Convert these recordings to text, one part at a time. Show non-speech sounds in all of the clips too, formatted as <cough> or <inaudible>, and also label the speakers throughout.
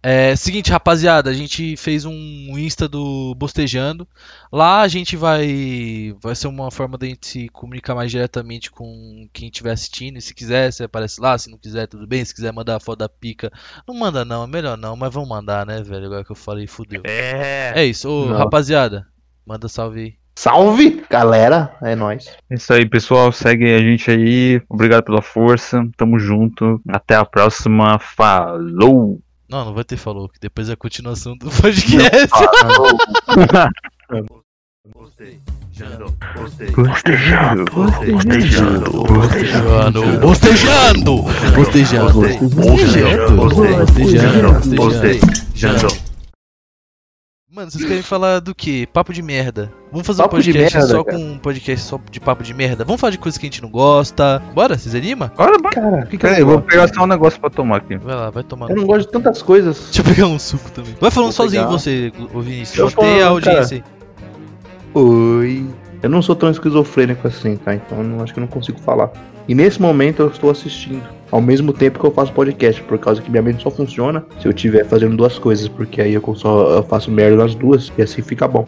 Speaker 1: É, seguinte, rapaziada, a gente fez um Insta do Bostejando. Lá a gente vai. Vai ser uma forma da gente se comunicar mais diretamente com quem estiver assistindo. E se quiser, você aparece lá. Se não quiser, tudo bem. Se quiser mandar a foto da pica, não manda não, é melhor não, mas vamos mandar, né, velho? Agora que eu falei, fudeu.
Speaker 2: É.
Speaker 1: É isso, ô, rapaziada, manda salve aí.
Speaker 3: Salve, galera. É nóis.
Speaker 4: É isso aí, pessoal. Segue a gente aí. Obrigado pela força. Tamo junto. Até a próxima. Falou!
Speaker 1: Não, não vai ter falou, que depois é a continuação do <laughs> podcast.
Speaker 2: Bostejando, bostejando,
Speaker 4: Bostejando,
Speaker 2: bostejando,
Speaker 1: Bostejando, bostejando, bostejando, bostejando, bostejando, bostejando. Mano, vocês querem falar do que? Papo de merda. Vamos fazer um
Speaker 3: Papo de
Speaker 1: podcast
Speaker 3: merda,
Speaker 1: só
Speaker 3: cara.
Speaker 1: com um podcast só de papo de merda. Vamos falar de coisas que a gente não gosta. Bora, vocês animam?
Speaker 4: Bora, bora.
Speaker 3: Cara, o que que
Speaker 4: Pera aí,
Speaker 3: eu
Speaker 4: vou pegar só um negócio pra tomar aqui.
Speaker 1: Vai lá, vai tomar.
Speaker 3: Eu não gosto de tantas coisas.
Speaker 1: Deixa eu pegar um suco também. Vai falando
Speaker 3: Vou
Speaker 1: sozinho
Speaker 3: pegar.
Speaker 1: você, ô Vinícius.
Speaker 3: Eu
Speaker 1: Mantém a audiência aí.
Speaker 3: Oi. Eu não sou tão esquizofrênico assim, tá? Então eu não, acho que eu não consigo falar. E nesse momento eu estou assistindo. Ao mesmo tempo que eu faço podcast, por causa que minha mente só funciona se eu estiver fazendo duas coisas, porque aí eu só eu faço merda nas duas e assim fica bom.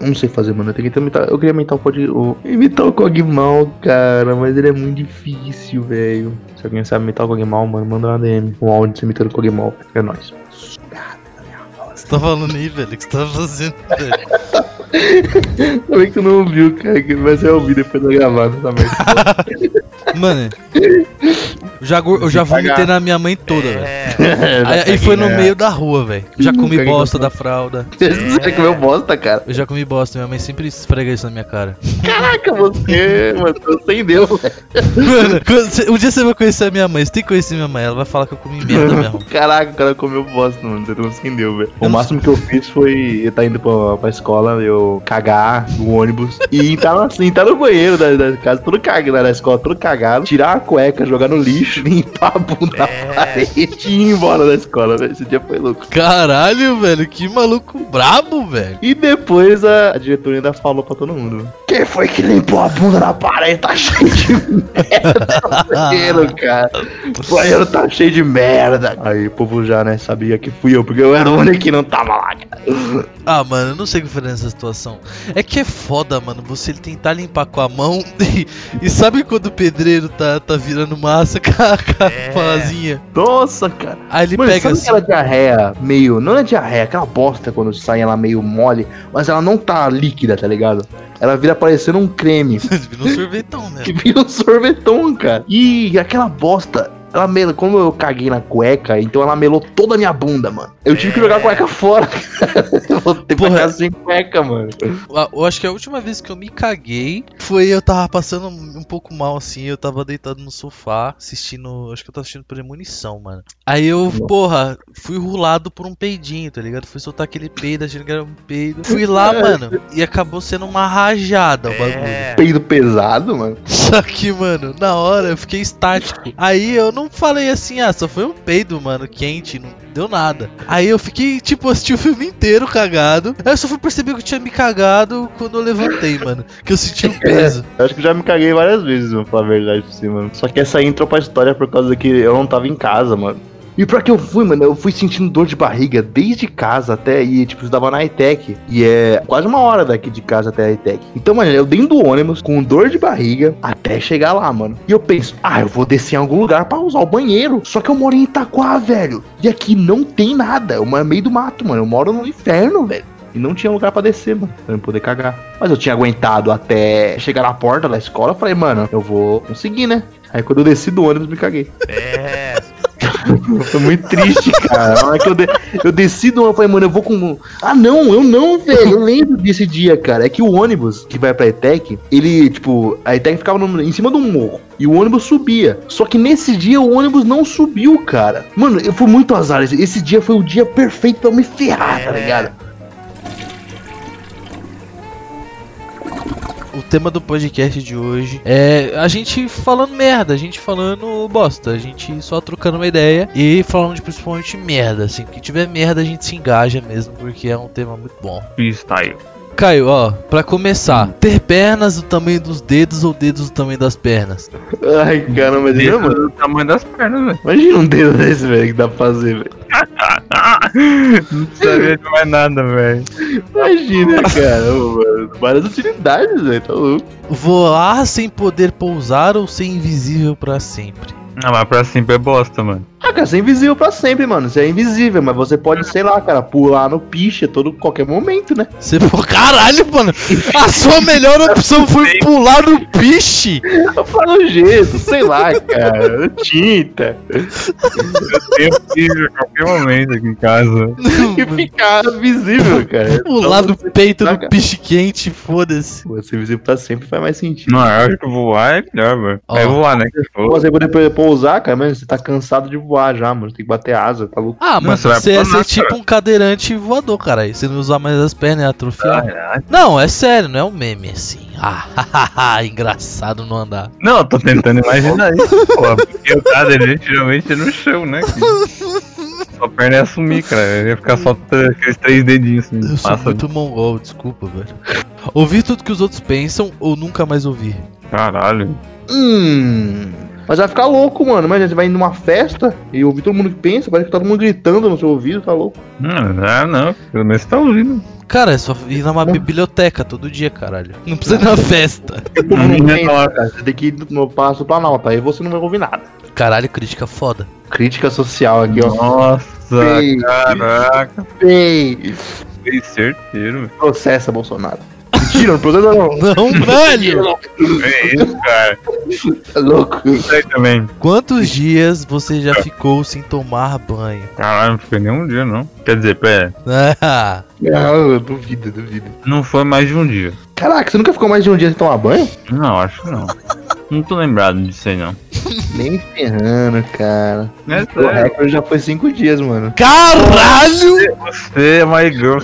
Speaker 3: Não sei fazer, mano. Eu, tenho que imitar, eu queria imitar o, pod, o imitar o Cogmal, cara, mas ele é muito difícil, velho. Se alguém sabe imitar o Cogmal, mano, manda na DM. Um áudio imitando o Cogmal. É nóis.
Speaker 1: Você tá falando aí, velho? O que você tá fazendo, velho?
Speaker 3: Também que tu não ouviu, cara, que vai ser ouvir depois da gravada essa <laughs> merda.
Speaker 1: Mano, eu já, eu já vomitei na minha mãe toda, velho.
Speaker 2: É.
Speaker 1: Aí, aí foi no
Speaker 3: É.
Speaker 1: meio da rua, velho. Já comi bosta da fralda. <laughs>
Speaker 3: Você comeu bosta, cara.
Speaker 1: Eu já comi bosta, minha mãe sempre esfrega isso na minha cara.
Speaker 3: Caraca, você, mano, você entendeu, velho.
Speaker 1: Mano, você- um dia você vai conhecer a minha mãe, você tem que conhecer minha mãe, ela vai falar que eu comi merda mesmo.
Speaker 3: Caraca, o cara comeu bosta, mano. Você não entendeu, velho.
Speaker 1: Eu
Speaker 3: máximo que eu fiz foi eu tá indo pra, pra escola, eu cagar no ônibus <laughs> e entrar, na, entrar no banheiro da, da casa, tudo cagado, da escola, tudo cagado, tirar a cueca, jogar no lixo, <laughs> limpar a bunda na
Speaker 2: É.
Speaker 3: parede e ir embora da escola, velho. Esse dia foi louco.
Speaker 1: Caralho, velho, que maluco brabo, velho.
Speaker 3: E depois a, a diretora ainda falou pra todo mundo: Quem foi que limpou a bunda na parede? Tá cheio de merda banheiro, <laughs> cara. O banheiro tá cheio de merda. Aí o povo já, né, sabia que fui eu, porque eu era o único que não tava lá, cara.
Speaker 1: Ah, mano, eu não sei o que fazer nessa situação. É que é foda, mano, você tentar limpar com a mão <laughs> e, e sabe quando o pedreiro tá, tá virando massa com a, com
Speaker 2: É.
Speaker 3: Nossa, cara.
Speaker 1: Aí ele
Speaker 3: Mano,
Speaker 1: pega
Speaker 3: sabe
Speaker 1: assim.
Speaker 3: aquela diarreia meio. Não é diarreia, aquela bosta quando sai ela meio mole, mas ela não tá líquida, tá ligado? Ela vira parecendo um creme. <laughs>
Speaker 1: Vira um sorvetão, né?
Speaker 3: que vira um sorvetão, cara. E aquela bosta, ela mela, como eu caguei na cueca, então ela melou toda a minha bunda, mano. Eu tive que jogar a cueca fora, <laughs> cara. Eu voltei pra
Speaker 1: Porra.
Speaker 3: casa sem cueca, mano.
Speaker 1: Eu acho que a última vez que eu me caguei foi eu tava passando um pouco mal assim, eu tava deitado no sofá assistindo, acho que eu tava assistindo Premonição, mano. Aí eu, porra, fui rolado por um peidinho, tá ligado? Fui soltar aquele peido, achando que era um peido. Fui lá, <laughs> mano, e acabou sendo uma rajada o bagulho.
Speaker 2: É.
Speaker 3: Peido pesado, mano.
Speaker 1: Só que, mano, na hora eu fiquei estático. Aí eu não falei assim, ah, só foi um peido, mano, quente, não deu nada. Aí eu fiquei, tipo, assisti o filme inteiro cagado. Aí eu só fui perceber que eu tinha me cagado quando eu levantei, mano. Que eu senti o <laughs> peso.
Speaker 3: Eu acho que já me caguei várias vezes, mano, pra falar a verdade pra você, mano. Só que essa aí entrou pra história por causa que eu não tava em casa, mano. E pra que eu fui, mano, eu fui sentindo dor de barriga desde casa até aí, tipo, eu estudava na ITEC. E é quase uma hora daqui de casa até a ITEC. Então, mano, eu dentro do ônibus, com dor de barriga, até chegar lá, mano. E eu penso, ah, eu vou descer em algum lugar pra usar o banheiro. Só que eu moro em Itaquá, velho. E aqui não tem nada. Eu moro meio do mato, mano. Eu moro no inferno, velho. E não tinha lugar pra descer, mano, pra eu poder cagar. Mas eu tinha aguentado até chegar na porta da escola. Eu falei, mano, eu vou conseguir, né? Aí quando eu desci do ônibus, me caguei.
Speaker 2: É.
Speaker 3: Foi muito triste, cara. Na hora que eu, de- eu desci do falei, mano, eu vou com. Ah, não, eu não, velho. Eu lembro desse dia, cara. É que o ônibus que vai pra ETEC, ele, tipo, a ETEC ficava no- em cima de um morro. E o ônibus subia. Só que nesse dia o ônibus não subiu, cara. Mano, eu fui muito azar. Esse, esse dia foi o dia perfeito pra eu me ferrar, tá
Speaker 2: É.
Speaker 3: ligado?
Speaker 1: O tema do podcast de hoje é a gente falando merda, a gente falando bosta, a gente só trocando uma ideia e falando de principalmente merda, assim. Que tiver merda a gente se engaja mesmo, porque é um tema muito bom.
Speaker 4: Freestyle.
Speaker 1: Caio, ó, pra começar, ter pernas do tamanho dos dedos ou dedos do tamanho das pernas?
Speaker 3: Ai, caramba, mas
Speaker 4: Dedo
Speaker 3: mano,
Speaker 4: do tamanho das pernas, velho.
Speaker 3: imagina um dedo desse, velho, que dá pra fazer, velho. <laughs>
Speaker 4: Não sabia de mais nada, velho.
Speaker 3: Imagina, cara, ô, mano, várias utilidades, velho, tá louco.
Speaker 1: Voar sem poder pousar ou ser invisível pra sempre?
Speaker 4: Ah, mas pra sempre é bosta, mano.
Speaker 3: Ah, cara, você é invisível pra sempre, mano. Você é invisível, mas você pode, sei lá, cara, pular no piche a todo qualquer momento, né?
Speaker 1: Você <laughs> pô, caralho, mano. A sua melhor opção foi pular no piche.
Speaker 3: Eu falo jeito, sei lá, cara. Tinta.
Speaker 4: Eu tenho a qualquer momento aqui em casa.
Speaker 3: E ficar visível, cara. <laughs>
Speaker 1: Pular no
Speaker 3: Então,
Speaker 1: peito do
Speaker 3: saca?
Speaker 1: piche quente, foda-se.
Speaker 3: Pô, Ser invisível pra sempre faz mais sentido.
Speaker 4: Não, eu acho que voar é melhor, velho.
Speaker 1: Ó.
Speaker 4: É voar, né?
Speaker 3: Você poder pousar, cara, mas você tá cansado de voar já, mano. Tem que bater asa, tá louco.
Speaker 1: Ah, mano,
Speaker 4: você
Speaker 1: você ser tipo um cadeirante voador, caralho. Você não usar mais as pernas, é atrofiar.
Speaker 4: Ah,
Speaker 1: Não, é sério, não é um meme assim. <laughs> Ah, engraçado não andar.
Speaker 4: Não, eu tô tentando imaginar isso, pô. Porque o cadeirante geralmente é no chão, né? Que... <laughs> Sua perna ia sumir, cara. Ia ficar só aqueles três dedinhos assim.
Speaker 1: Eu sou muito mongol, desculpa, velho. Ouvir tudo que os outros pensam ou nunca mais ouvir?
Speaker 4: Caralho.
Speaker 3: Hum. Mas vai ficar louco, mano. Imagina, você vai numa festa e ouvir todo mundo que pensa, parece que tá todo mundo gritando no seu ouvido, tá louco.
Speaker 4: Não, ah, não. Pelo menos você tá ouvindo.
Speaker 1: Cara, é só ir numa biblioteca todo dia, caralho. Não precisa ir na festa.
Speaker 3: Mundo
Speaker 4: Uhum.
Speaker 3: pensa, cara. Você tem que ir no passo planalto, aí você não vai ouvir nada.
Speaker 1: Caralho, crítica foda.
Speaker 3: Crítica social aqui, ó.
Speaker 4: Nossa,
Speaker 3: Feio.
Speaker 4: caraca.
Speaker 3: Ei,
Speaker 4: Foi certeiro. velho.
Speaker 3: processa Bolsonaro. Mentira, não processa não. <laughs>
Speaker 1: Não, velho!
Speaker 4: É isso, cara.
Speaker 3: É louco.
Speaker 4: Isso aí também.
Speaker 1: Quantos dias você já ficou sem tomar banho?
Speaker 4: Caralho, não foi nem um dia, não. Quer dizer, pera. <laughs>
Speaker 1: Ah,
Speaker 3: Não, eu duvido, duvido.
Speaker 4: Não foi mais de um dia.
Speaker 3: Caraca, você nunca ficou mais de um dia sem tomar banho?
Speaker 4: Não, acho que não. Não tô lembrado disso aí, não. <laughs>
Speaker 3: Nem ferrando, cara.
Speaker 4: É
Speaker 3: O recorde já foi cinco dias, mano.
Speaker 1: caralho!
Speaker 4: Você é my girl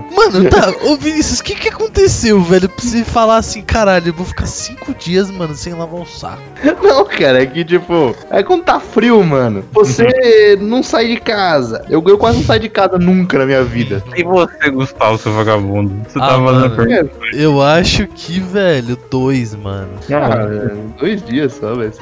Speaker 4: safada.
Speaker 1: Mano, <laughs> tá, ô Vinícius, o que que aconteceu, velho? Pra você falar assim, caralho, eu vou ficar cinco dias, mano, sem lavar o saco.
Speaker 3: Não, cara, é que tipo, é quando tá frio, mano. Você não sai de casa. Eu, eu quase não saio de casa nunca na minha vida.
Speaker 4: E você, Gustavo, seu vagabundo? Você
Speaker 1: Ah,
Speaker 4: tá fazendo
Speaker 1: mano.
Speaker 4: pergunta?
Speaker 1: Eu acho que, velho, dois, mano.
Speaker 3: Cara, dois dias só, velho.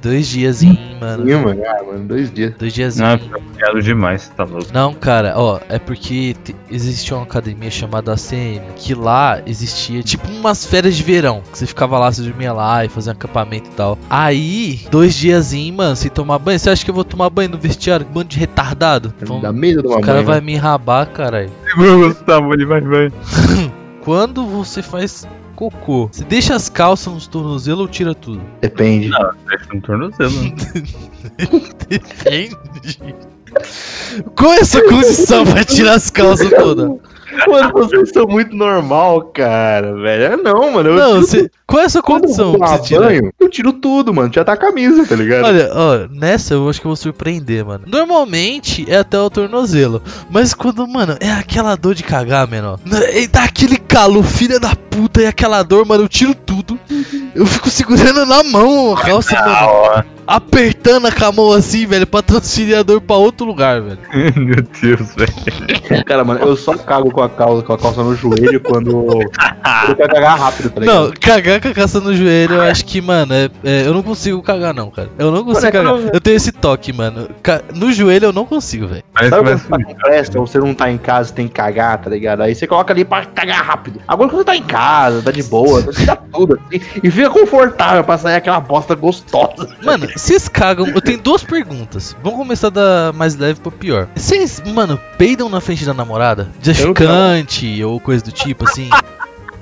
Speaker 1: Dois diazinho, mano.
Speaker 3: Ih, mano, ah, mano, dois dias.
Speaker 1: Dois diazinho.
Speaker 4: Não, demais, tá louco.
Speaker 1: Não, cara, ó, é porque te- existia uma academia chamada ACM, que lá existia tipo umas férias de verão, que você ficava lá, você dormia lá e fazia acampamento e tal. Aí, dois diazinho, mano, sem tomar banho, você acha que eu vou tomar banho no vestiário? Bando de retardado. Vão-
Speaker 3: Dá medo de
Speaker 1: o cara
Speaker 3: banho,
Speaker 1: vai
Speaker 3: né?
Speaker 1: me enrabar, caralho.
Speaker 4: Segura o Gustavo, ele vai, vai. <laughs>
Speaker 1: Quando você faz cocô, você deixa as calças nos tornozelos ou tira tudo?
Speaker 3: Depende.
Speaker 4: Deixa no tornozelo. <laughs>
Speaker 1: Depende. Qual é a sua condição pra tirar as calças todas?
Speaker 3: Mano, vocês são muito normal, cara, velho. É não, mano. Eu
Speaker 1: Não, você, qual é a sua
Speaker 3: Quando eu
Speaker 1: condição
Speaker 3: tomar
Speaker 1: você tirar?
Speaker 3: banho, eu tiro tudo, mano. Já tá a camisa, tá ligado?
Speaker 1: Olha, ó, nessa eu acho que eu vou surpreender, mano. Normalmente é até o tornozelo. Mas quando, mano, é aquela dor de cagar, menor. E dá aquele calor, filha da puta, e aquela dor, mano, eu tiro tudo. Eu fico segurando na mão a calça, mano.
Speaker 4: Ah, ó.
Speaker 1: Apertando com a mão assim, velho, pra transferir a dor pra outro lugar, velho. <laughs>
Speaker 4: Meu Deus, velho.
Speaker 3: Cara, mano, eu só cago com a calça, com a calça no joelho quando eu quero cagar rápido, tá ligado?
Speaker 1: Não, cagar com a calça no joelho, eu acho que, mano, é, é, eu não consigo cagar, não, cara. Eu não consigo
Speaker 3: Mano, é
Speaker 1: cagar.
Speaker 3: eu-
Speaker 1: Eu tenho esse toque, mano. Ca- No joelho eu não consigo, velho.
Speaker 3: Sabe quando você tá com pressa, ou você não tá em casa, tem que cagar, tá ligado? Aí você coloca ali pra cagar rápido. Agora quando você tá em casa, tá de boa, você tira tudo assim, e fica confortável pra sair aquela bosta gostosa.
Speaker 1: Mano, vocês cagam. Eu tenho duas perguntas. Vamos começar da mais leve pro pior. Vocês, mano, peidam na frente da namorada? De ficante ou coisa do tipo, assim?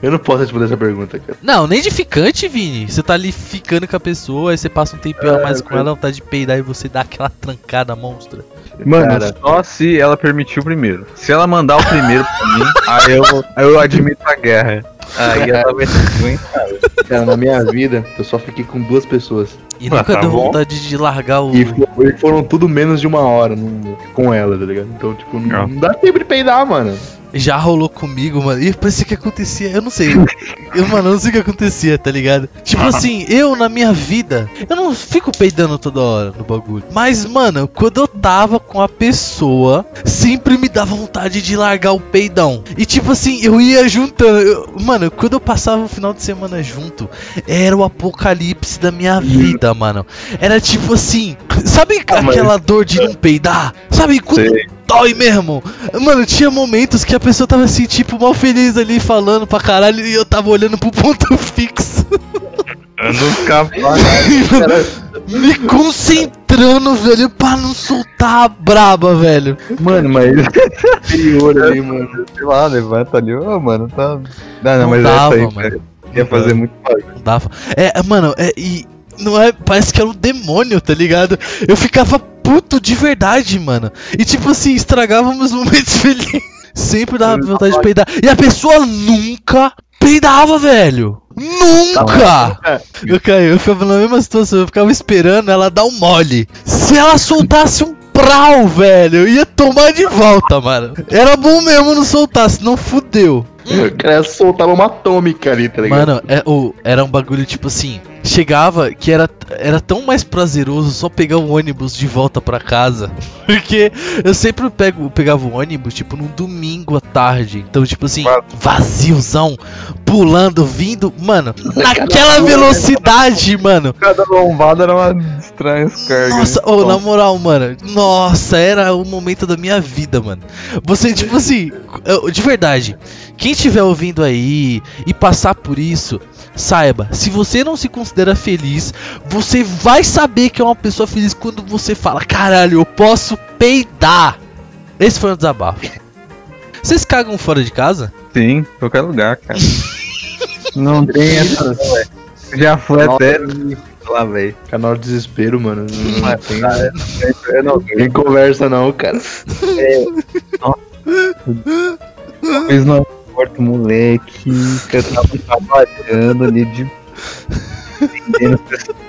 Speaker 3: Eu não posso responder essa pergunta, cara.
Speaker 1: Não, nem de ficante, Vini. Você tá ali ficando com a pessoa, aí você passa um tempinho a mais com ela, ela tá de peidar e você dá aquela trancada monstra.
Speaker 4: Mano,
Speaker 3: Cara.
Speaker 4: só se ela permitir o primeiro. Se ela mandar o primeiro pra mim, <laughs> aí eu, aí eu admito a guerra. Aí ela vai ter que <laughs> aguentar.
Speaker 3: Cara, na minha vida, eu só fiquei com duas pessoas.
Speaker 1: E
Speaker 4: Ah,
Speaker 1: nunca
Speaker 4: tá
Speaker 1: deu
Speaker 4: bom.
Speaker 1: vontade de largar o.
Speaker 3: E fo- e foram tudo menos de uma hora num- com ela, tá ligado? Então, tipo, não,
Speaker 4: Não.
Speaker 3: não dá tempo de peidar, mano.
Speaker 1: Já rolou comigo, mano. E parecia que acontecia, eu não sei. Eu, mano, eu não sei o que acontecia, tá ligado? Tipo <laughs> assim, eu na minha vida, eu não fico peidando toda hora no bagulho. Mas, mano, quando eu tava com a pessoa, sempre me dava vontade de largar o peidão. E tipo assim, eu ia juntando. eu- mano, quando eu passava o final de semana junto, era o apocalipse da minha vida, mano. Era tipo assim, sabe aquela dor de não peidar? Sabe quando
Speaker 4: Sei.
Speaker 1: dói mesmo? Mano, tinha momentos que a pessoa tava assim, tipo, mal feliz ali, falando pra caralho, e eu tava olhando pro ponto <laughs> fixo.
Speaker 4: Eu não ficava
Speaker 1: me concentrando, velho, pra não soltar a braba, velho.
Speaker 4: Mano, mas. <laughs>
Speaker 3: Superior ali, mano.
Speaker 4: Sei lá, levanta ali. Ô, mano, tá. Não, não,
Speaker 1: Não
Speaker 4: mas
Speaker 1: dava,
Speaker 4: essa aí,
Speaker 1: mano.
Speaker 4: Ia fazer muito barulho.
Speaker 1: Não dava. É, mano, é, e não é, parece que era um demônio, tá ligado? Eu ficava puto de verdade, mano. E tipo assim, estragava meus <laughs> momentos felizes. Sempre dava vontade de peidar. E a pessoa nunca peidava, velho. Nunca! <laughs> Eu caí, eu ficava na mesma situação, eu ficava esperando ela dar um mole. Se ela soltasse um prau, velho, eu ia tomar de volta, mano. Era bom mesmo não soltar, senão fudeu.
Speaker 3: O cara soltava uma atômica ali, tá ligado?
Speaker 1: Mano, é, o, era um bagulho tipo assim. Chegava que era, era tão mais prazeroso só pegar o ônibus de volta pra casa. <laughs> Porque eu sempre pego, pegava o ônibus, tipo, num domingo à tarde. Então, tipo assim, vaziozão, pulando, vindo. Mano, <laughs> naquela velocidade, mano.
Speaker 4: Cada lombada era uma estranha carga.
Speaker 1: Nossa, ô, na moral, mano. Nossa, era o momento da minha vida, mano. Você, tipo assim, de verdade. Quem estiver ouvindo aí e passar por isso, saiba, se você não se considera feliz, você vai saber que é uma pessoa feliz quando você fala, caralho, eu posso peidar. Esse foi um desabafo. Vocês cagam fora de casa?
Speaker 4: Sim, qualquer lugar, cara. <laughs> não tem essa, não, velho. Já foi até lá, velho.
Speaker 3: Hora do desespero, mano. Não, não tem.
Speaker 4: Eu não
Speaker 3: Ninguém conversa, não, cara.
Speaker 4: fiz <laughs> no aeroporto, moleque. que Eu tava trabalhando ali de.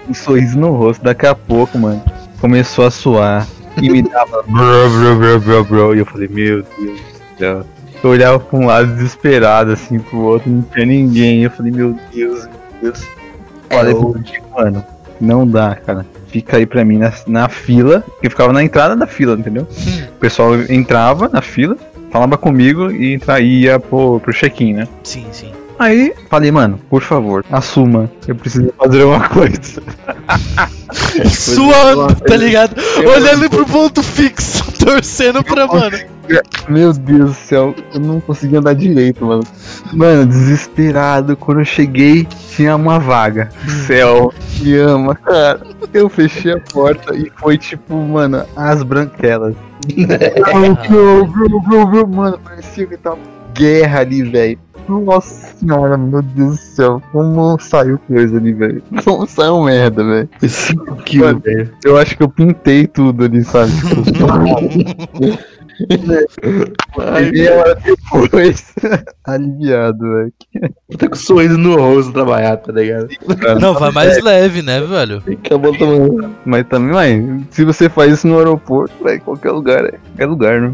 Speaker 4: Um sorriso no rosto. Daqui a pouco, mano, começou a suar. E me dava bro, bro, bro, bro, bro. E eu falei, meu Deus do céu. Eu olhava pra um lado desesperado, assim, pro outro, não tinha ninguém. Eu falei, meu Deus, meu Deus. Falei
Speaker 3: É,
Speaker 4: pro Diego, mano, não dá, cara. Fica aí pra mim na, na fila, que ficava na entrada da fila, entendeu? O pessoal entrava na fila, falava comigo e entra, ia pro, pro check-in, né?
Speaker 1: Sim, sim.
Speaker 4: Aí falei, mano, por favor, assuma, eu preciso fazer uma coisa. <laughs>
Speaker 1: Suando, tá ligado? Olhando pro ponto fixo, <laughs> torcendo pra, mano.
Speaker 4: Meu Deus do céu, eu não conseguia andar direito, mano. Mano, desesperado, quando eu cheguei, tinha uma vaga. Céu, me ama, cara. Eu fechei a porta e foi tipo, mano, as branquelas. Bro, bro, bro, bro, mano, parecia que tava guerra ali, velho. Nossa senhora, meu Deus do céu, como saiu coisa ali, velho. <laughs> Como saiu merda, velho. Eu acho que eu pintei tudo ali, sabe? <laughs> <laughs>
Speaker 3: Ai,
Speaker 4: meia hora depois, aliviado, velho.
Speaker 3: Tá com sorriso no rosto trabalhar, tá ligado? <laughs>
Speaker 1: Não, vai mais leve, né, velho?
Speaker 3: Acabou tomando.
Speaker 4: Mas também, mãe, se você faz isso no aeroporto, velho, qualquer lugar, é qualquer lugar, né?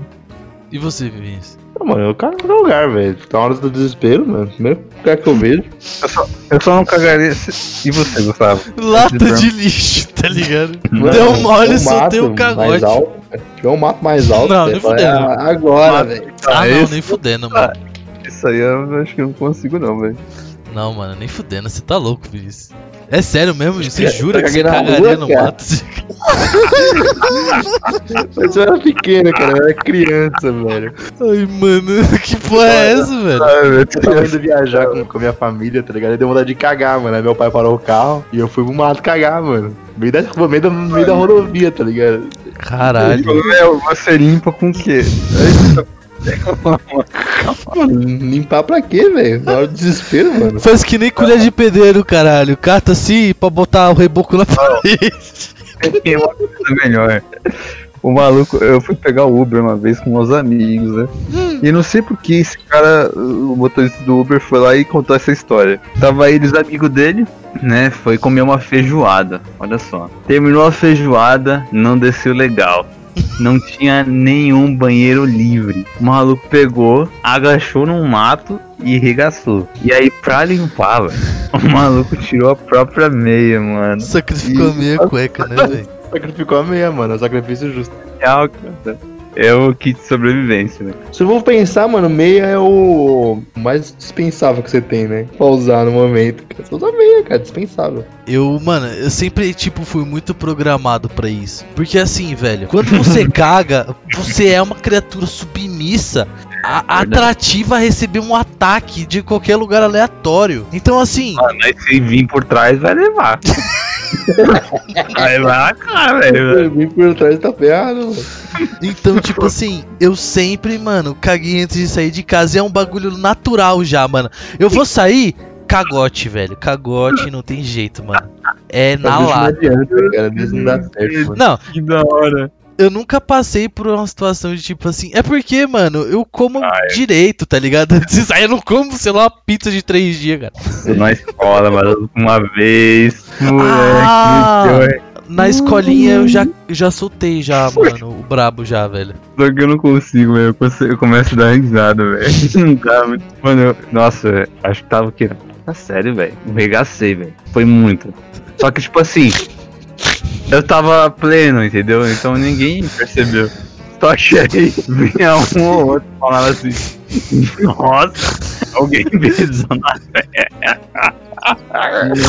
Speaker 1: E você, Vinícius?
Speaker 3: Não, mano, eu cago em qualquer lugar, velho. Na hora do desespero, mano. Primeiro lugar que eu vejo.
Speaker 4: Eu só não cagaria. se- E você, Gustavo?
Speaker 1: Lata de lixo, tá ligado? <laughs>
Speaker 3: Mano,
Speaker 1: Deu mole,
Speaker 3: um
Speaker 1: soltei o cagote.
Speaker 3: Mais alto, se tiver um mato mais alto,
Speaker 1: Não, nem fudendo.
Speaker 3: "Ah, agora, velho.
Speaker 1: Ah, não, nem fudendo, mano.
Speaker 4: Isso aí eu acho que eu não consigo, não, velho.
Speaker 1: Não, mano, nem fudendo, você tá louco, Vinícius. É sério mesmo? Você
Speaker 3: Eu
Speaker 1: jura que você
Speaker 3: caguei na
Speaker 1: cagaria
Speaker 3: rua,
Speaker 1: no
Speaker 3: cara.
Speaker 1: mato?
Speaker 3: Mas eu era pequeno, cara. Eu era criança, velho.
Speaker 1: Ai, mano, <laughs> que porra é essa, velho?
Speaker 4: Ah,
Speaker 3: Eu tava indo viajar com, com a minha família, tá ligado? Aí deu vontade de cagar, mano. Aí meu pai parou o carro e eu fui pro mato cagar, mano. No meio da, no meio da, no meio da rodovia, tá ligado?
Speaker 1: Caralho.
Speaker 4: Meu, você limpa com o quê? <laughs>
Speaker 3: Mano, limpar pra quê, velho? Na hora do desespero, mano.
Speaker 1: Faz que nem colher de pedreiro, caralho. Cata assim pra botar o reboco na parede.
Speaker 4: Tem uma coisa melhor. O maluco, eu fui pegar o Uber uma vez com meus amigos, né? E não sei por que esse cara, o motorista do Uber, foi lá e contou essa história. Tava eles, amigo dele, né? Foi comer uma feijoada. Olha só. Terminou a feijoada, não desceu legal. Não tinha nenhum banheiro livre. O maluco pegou, agachou num mato e regaçou. E aí, pra limpar, velho, o maluco tirou a própria meia, mano.
Speaker 1: Sacrificou a meia cueca, né, velho?
Speaker 3: Sacrificou a meia, mano. É sacrifício justo.
Speaker 4: Real, cara. É o kit de sobrevivência, né?
Speaker 3: Se eu vou pensar, mano, meia é o mais dispensável que você tem, né? Pra usar no momento. Você usa meia, cara, dispensável.
Speaker 1: Eu, mano, eu sempre, tipo, fui muito programado pra isso. Porque assim, velho, quando você <laughs> caga, você é uma criatura submissa, a- atrativa a receber um ataque de qualquer lugar aleatório. Então, assim,
Speaker 4: Ah, mas se vir por trás, vai levar. <laughs> <laughs> vai a cara, velho.
Speaker 3: Vem por trás tá ferrado,
Speaker 1: então, tipo assim, eu sempre, mano, caguei antes de sair de casa. E é um bagulho natural já, mano. Eu vou sair, cagote, velho. Cagote, não tem jeito, mano. É na
Speaker 3: Bicho, não
Speaker 1: lata.
Speaker 3: adianta, cara. Não dá certo, mano.
Speaker 1: Não,
Speaker 4: Que da hora.
Speaker 1: Eu nunca passei por uma situação de tipo assim. É porque, mano, eu como
Speaker 4: Ah, é.
Speaker 1: direito, tá ligado? <laughs> Antes sair, eu não como, sei lá, uma pizza de três dias, cara.
Speaker 4: Na escola, mas uma vez,
Speaker 1: Ah!
Speaker 4: moleque, eu-
Speaker 1: Na escolinha eu já, já soltei já, mano, o brabo já, velho.
Speaker 4: só que eu não consigo, velho. Eu, consigo- eu começo a dar risada, velho. <laughs> Muito- Mano, eu- nossa, acho que tava o quê? Tá sério, velho. Regacei, velho. Foi muito. Só que, tipo assim, eu tava pleno, entendeu? Então ninguém percebeu. Só aí vinha um ou outro falava assim: Nossa, alguém <laughs> pisou na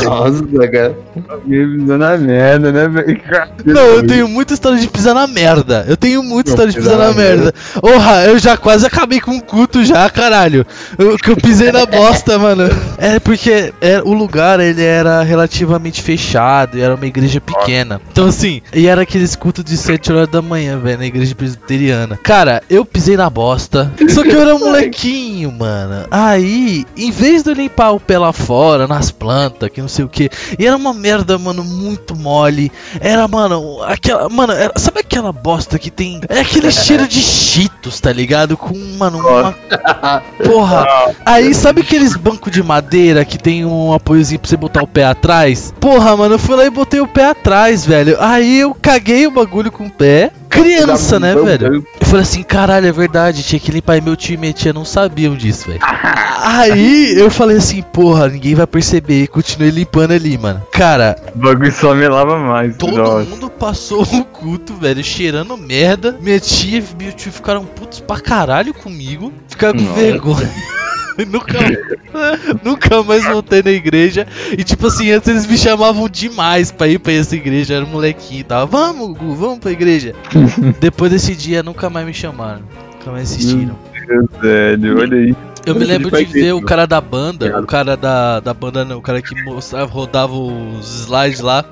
Speaker 3: Nossa, cara.
Speaker 4: Alguém pisou na merda, né, velho?
Speaker 1: Não, eu tenho muita história de pisar na merda. Eu tenho muita
Speaker 3: Não,
Speaker 1: história de pisar na merda. Porra, eu já quase acabei com um culto já, caralho. Eu, que eu pisei na bosta, mano. É porque é, o lugar ele era relativamente fechado e era uma igreja pequena. Então assim, e era aqueles cultos de 7 horas da manhã, velho, na igreja presbiteriana. Cara, eu pisei na bosta. Só que eu era um molequinho, mano. Aí, em vez de eu limpar o pé lá fora, nas plantas, que não sei o que, e era uma merda, mano, muito mole. Era, mano, aquela. Mano, era- sabe aquela bosta que tem. É aquele <laughs> cheiro de cheetos, tá ligado? Com, mano, uma. <laughs> Porra. Aí, sabe aqueles bancos de madeira que tem um apoiozinho pra você botar o pé atrás? Porra, mano, eu fui lá e botei o pé atrás, velho. Aí eu caguei o bagulho com o pé. Criança, né, velho? Eu falei assim, caralho, é verdade, tinha que limpar. E meu tio e minha tia não sabiam disso, velho. Aí eu falei assim, porra, ninguém vai perceber. E continuei limpando ali, mano. Cara,
Speaker 4: O bagulho só me lava mais.
Speaker 1: Todo
Speaker 4: nossa.
Speaker 1: mundo passou o culto, velho, cheirando merda. Minha tia e meu tio ficaram putos pra caralho comigo. Ficaram com
Speaker 4: Nossa.
Speaker 1: vergonha. <laughs> nunca, nunca mais voltei na igreja. E tipo assim, antes eles me chamavam demais pra ir pra essa igreja. Era um molequinho e tal. Vamos, Gu, vamos pra igreja. <laughs> Depois desse dia, nunca mais me chamaram. Nunca mais assistiram.
Speaker 4: Velho, olha aí.
Speaker 1: Eu me lembro de ver o cara da banda, o cara da, da banda não, o cara que mostrava, rodava os slides lá,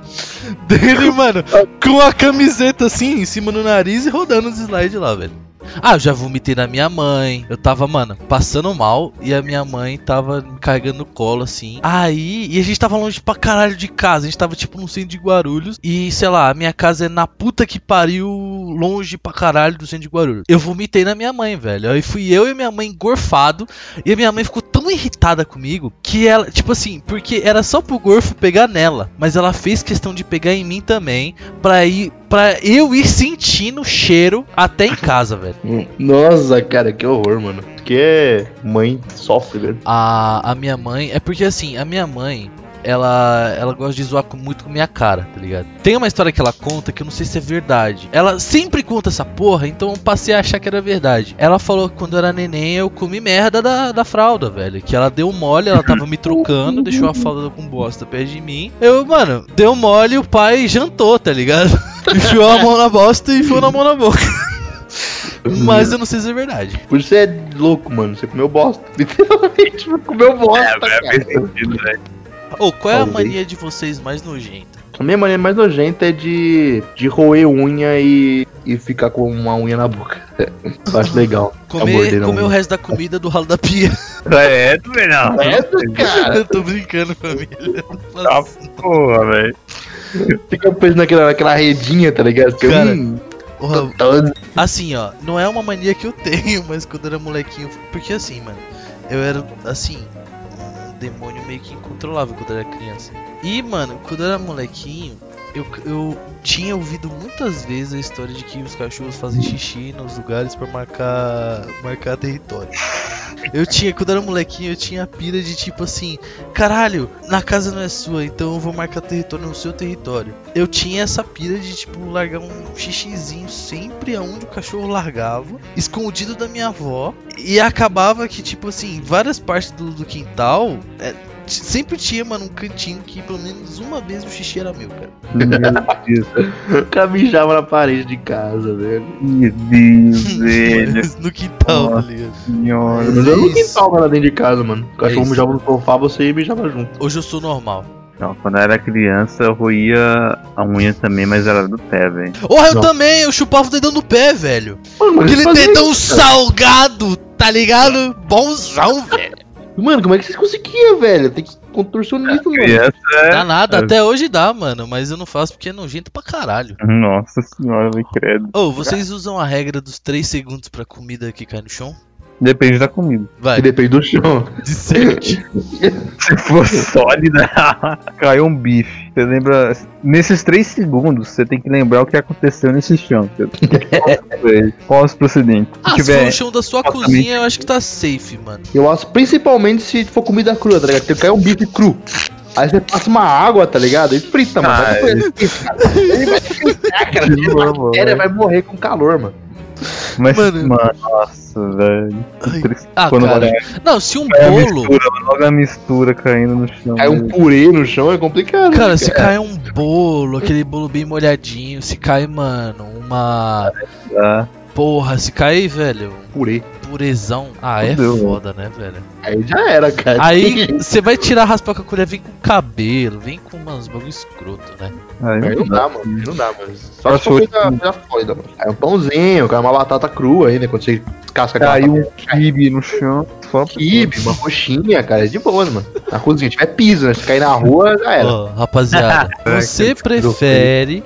Speaker 1: dele, mano, <laughs> com a camiseta assim, em cima do nariz e rodando os slides lá, velho. Ah, eu já vomitei na minha mãe. Eu tava, mano, passando mal e a minha mãe tava me carregando no colo, assim. Aí, e a gente tava longe pra caralho de casa. A gente tava, tipo, no centro de Guarulhos. E, sei lá, a minha casa é na puta que pariu, longe pra caralho do centro de Guarulhos. Eu vomitei na minha mãe, velho. Aí fui eu e minha mãe engorfado. E a minha mãe ficou tão irritada comigo que ela, tipo assim, porque era só pro gorfo pegar nela. Mas ela fez questão de pegar em mim também. Pra ir. Pra eu ir sentindo o cheiro até em casa, velho. <laughs>
Speaker 3: Nossa, cara, que horror, mano. Que mãe sofre, velho.
Speaker 1: A, a minha mãe. É porque assim, a minha mãe. Ela, ela gosta de zoar com- muito com minha cara, tá ligado? Tem uma história que ela conta que eu não sei se é verdade. Ela sempre conta essa porra, então eu passei a achar que era verdade. Ela falou que quando eu era neném eu comi merda da, da fralda, velho. Que ela deu mole, ela tava me trocando, deixou a fralda com bosta perto de mim. Eu, mano, deu mole e o pai jantou, tá ligado? <laughs> Enfiou a mão na bosta e foi na mão na boca. Mas eu não sei se é verdade.
Speaker 3: Por isso é louco, mano. Você comeu bosta. <laughs> Literalmente, comeu bosta,
Speaker 4: É,
Speaker 3: cara.
Speaker 4: faz sentido, velho.
Speaker 1: Ô, qual é a
Speaker 3: Talvez.
Speaker 1: mania de vocês mais nojenta?
Speaker 3: A minha maneira mais nojenta é de, de roer unha e, e ficar com uma unha na boca. Eu acho legal. <laughs>
Speaker 1: Comer, comer o resto da comida do ralo da pia. <laughs>
Speaker 4: É, tu vê não.
Speaker 3: É, <laughs> cara.
Speaker 1: Eu tô brincando, família.
Speaker 4: Tá porra, velho.
Speaker 3: Fica preso naquela, naquela redinha, tá ligado? Fica,
Speaker 1: Cara,
Speaker 3: hum,
Speaker 1: Porra, assim, ó, não é uma mania que eu tenho, mas quando eu era molequinho. Porque assim, mano, eu era, assim, demônio meio que incontrolável quando eu era criança. E, mano, quando eu era molequinho, eu, eu tinha ouvido muitas vezes a história de que os cachorros fazem xixi nos lugares pra marcar, marcar território. Eu tinha, quando era molequinho, eu tinha a pira de tipo assim, caralho, na casa não é sua, então eu vou marcar território no seu território. Eu tinha essa pira de tipo largar um xixizinho sempre aonde o cachorro largava, escondido da minha avó, e acabava que tipo assim, várias partes do, do quintal, é, sempre tinha, mano, um cantinho que pelo menos uma vez o xixi era meu, cara.
Speaker 4: Meu <laughs> Deus,
Speaker 3: O cara mijava na parede de casa, velho.
Speaker 4: meu Deus, <laughs> velho. <laughs>
Speaker 1: no quintal, tá
Speaker 4: Nossa.
Speaker 1: ligado?
Speaker 4: Senhora.
Speaker 3: Mas eu não
Speaker 1: isso.
Speaker 3: quintal, cara, dentro de casa, mano. O cachorro
Speaker 1: isso.
Speaker 3: mijava no sofá, você ia mijava junto.
Speaker 1: Hoje eu sou normal.
Speaker 4: Não, quando eu era criança eu roía a unha também, mas era do pé, velho.
Speaker 1: Porra, eu
Speaker 3: Não.
Speaker 1: também, eu chupava o dedão do pé, velho.
Speaker 3: Mano,
Speaker 1: Aquele dedão
Speaker 3: isso,
Speaker 1: salgado, tá ligado? Bonzão, velho.
Speaker 3: Mano, como é que vocês conseguiam, velho? Tem que contorcionismo, mano.
Speaker 4: É.
Speaker 1: Dá nada,
Speaker 4: é.
Speaker 1: até hoje dá, mano, mas eu não faço porque é nojento pra caralho.
Speaker 4: Nossa senhora, velho, credo.
Speaker 1: Ô, vocês usam a regra dos 3 segundos pra comida que cai no chão?
Speaker 4: Depende da comida.
Speaker 1: Vai,
Speaker 3: Que depende do chão.
Speaker 1: de 7. <laughs>
Speaker 4: Se for sólida, <laughs> caiu um bife. Você lembra. Nesses três segundos, você tem que lembrar o que aconteceu nesse chão. <laughs> Qual os procedentes? Se
Speaker 1: Ah, se for
Speaker 4: tiver.
Speaker 1: o chão da sua
Speaker 4: Exatamente.
Speaker 1: cozinha, eu acho que tá safe, mano.
Speaker 3: Eu acho, principalmente se for comida crua, tá ligado? Porque cai um bife cru. Aí você passa uma água, tá ligado? E frita, mano.
Speaker 4: Ah,
Speaker 3: Vai cara. Ele vai fritar, cara.
Speaker 4: Velho.
Speaker 3: vai morrer com calor, mano.
Speaker 4: Mas,
Speaker 1: Mano.
Speaker 4: mano, nossa, velho.
Speaker 1: Ah,
Speaker 4: Quando
Speaker 1: cara.
Speaker 4: olha-
Speaker 1: Não, se um
Speaker 4: cai a
Speaker 1: bolo.
Speaker 4: mistura, logo a mistura caindo no chão.
Speaker 3: Cai um purê no chão é complicado.
Speaker 1: Cara,
Speaker 3: né,
Speaker 1: se cai um bolo, aquele bolo bem molhadinho, se cai, mano, uma.
Speaker 4: Ah,
Speaker 1: Porra, se cai, velho,
Speaker 3: Purê.
Speaker 1: Purezão. Ah, é
Speaker 4: Fudeu,
Speaker 1: foda, né, velho?
Speaker 3: Aí já era, cara.
Speaker 1: Aí <laughs> você vai tirar raspar com a colher, vem com cabelo, vem com umas bagulho escroto, né?
Speaker 4: aí
Speaker 3: Aí não dá, mano. Aí não dá, mano. Só se for
Speaker 4: Acho
Speaker 3: coisa, coisa sólida, mano. Aí um pãozinho, cai uma batata crua ainda, quando você casca
Speaker 4: Caiu um kibe no chão. Só
Speaker 3: quibe, uma coxinha, cara, é de boa, mano. Na cozinha, tiver piso, né? Se cair na rua, já era.
Speaker 1: Ó, rapaziada, <laughs> você
Speaker 4: que
Speaker 1: prefere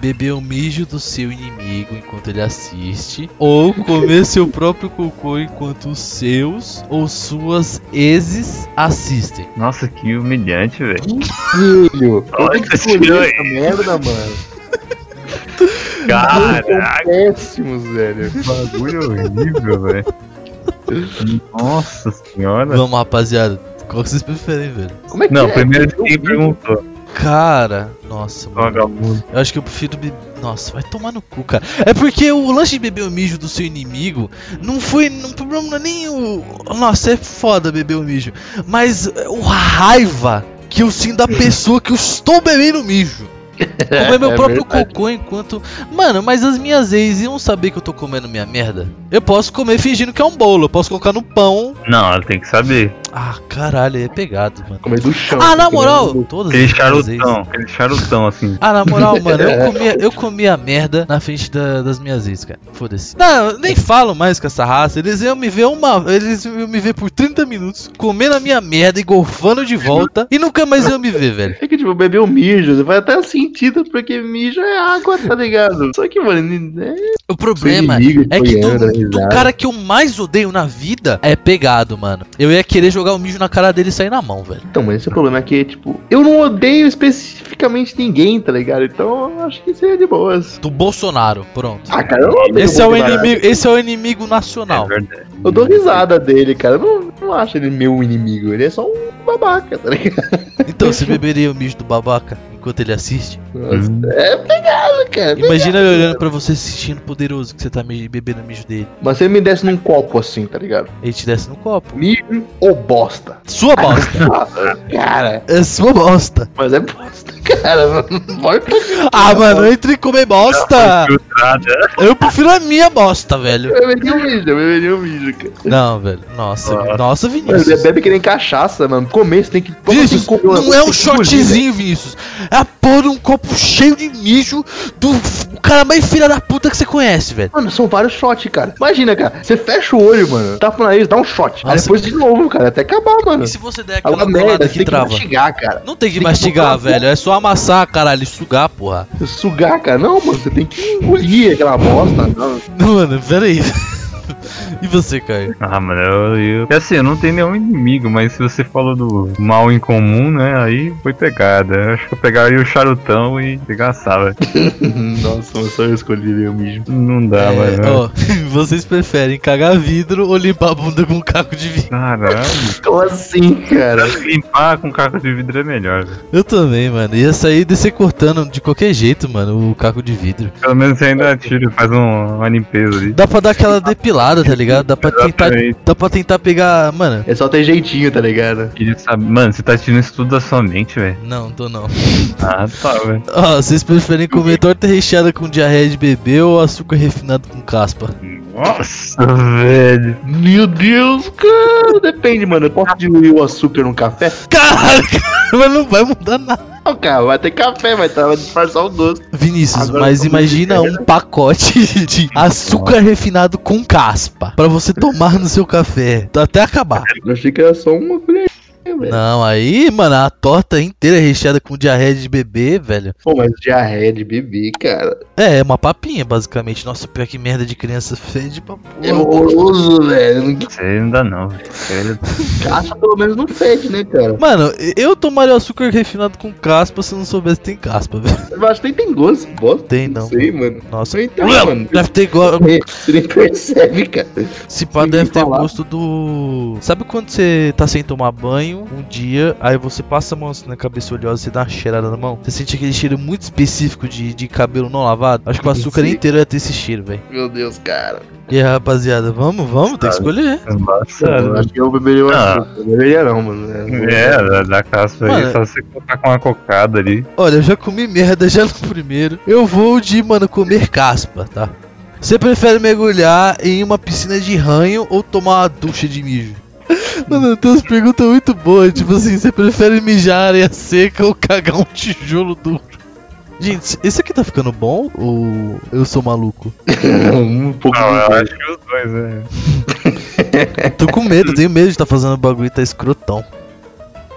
Speaker 1: beber o mijo do seu inimigo enquanto ele assiste ou comer seu próprio cocô enquanto os seus ou suas exes assistem?
Speaker 4: Nossa, que humilhante, velho.
Speaker 3: Filho, eu
Speaker 4: Olha
Speaker 3: tenho que escolher essa merda, mano. <laughs>
Speaker 4: Caraca,
Speaker 3: péssimos, velho.
Speaker 4: bagulho horrível, velho. Nossa senhora.
Speaker 1: Vamos, rapaziada. Qual que vocês preferem, velho?
Speaker 3: Como é que
Speaker 4: Não,
Speaker 3: é?
Speaker 4: primeiro quem perguntou.
Speaker 1: Cara, nossa, mano. Eu acho que eu prefiro beber. Nossa, vai tomar no cu, cara. É porque o lance de beber o mijo do seu inimigo não foi. Não, problema não é nem o. Nossa, é foda beber o mijo. Mas é, o raiva que eu sinto da pessoa que eu estou bebendo mijo. Comer <laughs> meu
Speaker 3: É
Speaker 1: próprio
Speaker 3: verdade.
Speaker 1: cocô enquanto. Mano, mas as minhas ex iam saber que eu tô comendo minha merda? Eu posso comer fingindo que é um bolo, eu posso colocar no pão.
Speaker 4: Não, ela tem que saber.
Speaker 1: Ah, caralho, é pegado, mano.
Speaker 3: Comer do chão.
Speaker 1: Ah, na moral, todas
Speaker 4: Aquele charutão, aquele charutão assim.
Speaker 1: Ah, na moral, <laughs> mano, eu comia, eu comia merda na frente da- das minhas ex, cara. Foda-se. Não, eu nem falo mais com essa raça. Eles iam me ver uma. Eles iam me ver por 30 minutos comendo a minha merda e golfando de volta. E nunca mais iam me ver, velho.
Speaker 3: É que, tipo, beber o mijo, vai até sentido, porque mijo é água, tá ligado? Só que, mano, é
Speaker 1: O problema é que do, do cara que eu mais odeio na vida é pegado, mano. Eu ia querer jogar o mijo na cara dele e sair na mão, velho.
Speaker 3: Então, mas esse é o problema, é que, tipo, eu não odeio especificamente ninguém, tá ligado? Então, eu acho que seria de boas.
Speaker 1: Do Bolsonaro, pronto.
Speaker 3: Ah, cara, eu não odeio
Speaker 1: Esse é o inimigo, esse é o inimigo
Speaker 4: É
Speaker 1: nacional.
Speaker 4: verdade.
Speaker 3: Eu dou risada dele, cara. Eu não, não acho ele meu inimigo. Ele é só um babaca, tá ligado?
Speaker 1: Então, você <laughs> beberia o mijo do babaca enquanto ele assiste?
Speaker 3: Nossa,
Speaker 4: Hum.
Speaker 3: É pegado, cara.
Speaker 1: Imagina ele olhando pra você se sentindo poderoso que você tá me- bebendo mijo dele.
Speaker 3: Mas se ele me desse num copo assim, tá ligado?
Speaker 1: Ele te desce no copo.
Speaker 3: Mijo ou bosta?
Speaker 1: Sua bosta. <laughs>
Speaker 3: Cara.
Speaker 1: é sua bosta.
Speaker 3: Mas é bosta, cara. <laughs> Pode
Speaker 1: Ah, mano, entre comer bosta.
Speaker 4: Filtrada.
Speaker 1: Eu prefiro a minha bosta, velho.
Speaker 3: Eu beberia um mijo, eu beberia um mijo, cara.
Speaker 1: Não, velho. Nossa,
Speaker 4: Nossa.
Speaker 1: nossa, Vinícius.
Speaker 3: bebe que nem cachaça, mano. Comer, você tem que.
Speaker 1: Vinícius, não é um shotzinho, Vinícius. A porra de um copo cheio de mijo do cara mais filha da puta que você conhece, velho.
Speaker 3: Mano, são vários shots, cara. Imagina, cara. Você fecha o olho, mano. Tapa no nariz, dá um shot. Aí
Speaker 1: Nossa.
Speaker 3: depois de novo, cara. Até acabar, mano.
Speaker 1: E se você der aquela
Speaker 3: merda,
Speaker 1: que
Speaker 3: tem que
Speaker 1: trava?
Speaker 3: mastigar, cara.
Speaker 1: Não tem que
Speaker 3: Tem que
Speaker 1: mastigar,
Speaker 3: botar-
Speaker 1: velho. É só amassar, caralho, e sugar, porra.
Speaker 3: Sugar, cara. Não, mano. Você tem que engolir aquela bosta. Não.
Speaker 1: Mano, pera aí. E você, Caio?
Speaker 4: Ah, mano, eu, eu. é Assim, eu não tenho nenhum inimigo, mas se você falou do mal em comum, né? Aí foi pegada. Eu acho que eu pegaria o charutão e pegaçava. <laughs>
Speaker 3: Nossa, mas só eu escolheria o mijo.
Speaker 4: Não dá,
Speaker 1: É,
Speaker 4: mano.
Speaker 1: ó, <laughs> vocês preferem cagar vidro ou limpar a bunda com um caco de vidro?
Speaker 4: Caralho. <laughs>
Speaker 3: Como assim, cara?
Speaker 4: Limpar com caco de vidro é melhor, velho.
Speaker 1: Eu também, mano. Ia sair descer cortando de qualquer jeito, mano, o caco de vidro.
Speaker 4: Pelo menos você ainda tira, faz um- uma limpeza ali.
Speaker 1: Dá pra dar aquela depilada, tá ligado? Dá pra tentar, dá pra tentar pegar. Mano,
Speaker 3: É só ter jeitinho, tá ligado?
Speaker 4: Queria saber- Mano, você tá tirando isso tudo da sua mente, velho.
Speaker 1: não, tô não.
Speaker 4: Ah, tá, velho.
Speaker 1: Ó, vocês preferem comer torta recheada com diarreia de bebê ou açúcar refinado com caspa?
Speaker 4: Nossa, velho.
Speaker 3: Meu Deus, cara. Depende, mano. Eu posso diluir o açúcar no café?
Speaker 1: Caralho, mas não vai mudar nada.
Speaker 3: Não, cara, vai ter café, vai, tá, vai disfarçar o gosto.
Speaker 1: Vinícius,
Speaker 3: Agora
Speaker 1: mas imagina um pacote <laughs> de açúcar refinado com caspa pra você tomar no seu café até acabar.
Speaker 3: Eu achei que era só uma colher, velho.
Speaker 1: Não, aí, mano, a torta inteira recheada com diarreia de bebê, velho.
Speaker 3: Pô, mas diarreia de bebê, cara.
Speaker 1: É, é uma papinha, basicamente. Nossa, pior que merda de criança fede pra
Speaker 3: É
Speaker 1: porra.
Speaker 3: horroroso, velho. Não-
Speaker 4: Você não dá não, velho.
Speaker 3: Caixa pelo menos não fede, né, cara?
Speaker 1: Mano, eu tomaria açúcar refinado com caspa se eu não soubesse que tem caspa, velho.
Speaker 3: Eu acho que nem tem gosto, bosta.
Speaker 1: Tem, não.
Speaker 3: Não sei, mano.
Speaker 1: Nossa,
Speaker 3: Então, mano.
Speaker 1: deve ter igual.
Speaker 3: Você nem percebe, cara.
Speaker 1: Se pá, deve ter
Speaker 3: falar.
Speaker 1: gosto do. Sabe quando você tá sem tomar banho um dia, aí você passa a mão assim na cabeça oleosa, você dá uma cheirada na mão? Você sente aquele cheiro muito específico de, de cabelo não lavado? Acho que o açúcar
Speaker 3: Sim.
Speaker 1: inteiro ia ter esse cheiro, velho.
Speaker 3: Meu Deus, cara.
Speaker 1: E aí, rapaziada, vamos, vamos, tem que escolher.
Speaker 3: Eu
Speaker 4: Nossa,
Speaker 3: acho que eu beberia o
Speaker 4: Ah.
Speaker 3: açúcar. Eu beberia não, mano.
Speaker 4: É, da, da caspa aí, só você colocar com uma cocada ali.
Speaker 1: Olha, eu já comi merda já no primeiro. Eu vou de, mano, comer caspa, tá? Você prefere mergulhar em uma piscina de ranho ou tomar uma ducha de mijo? Mano, tem umas perguntas muito boas, tipo assim, você prefere mijar areia seca ou cagar um tijolo duro? Gente, esse aqui tá ficando bom ou eu sou maluco? <laughs>
Speaker 3: um pouco
Speaker 4: Não, eu acho que os dois, né?
Speaker 1: Tô com medo, tenho medo de estar fazendo o bagulho e tá escrotão.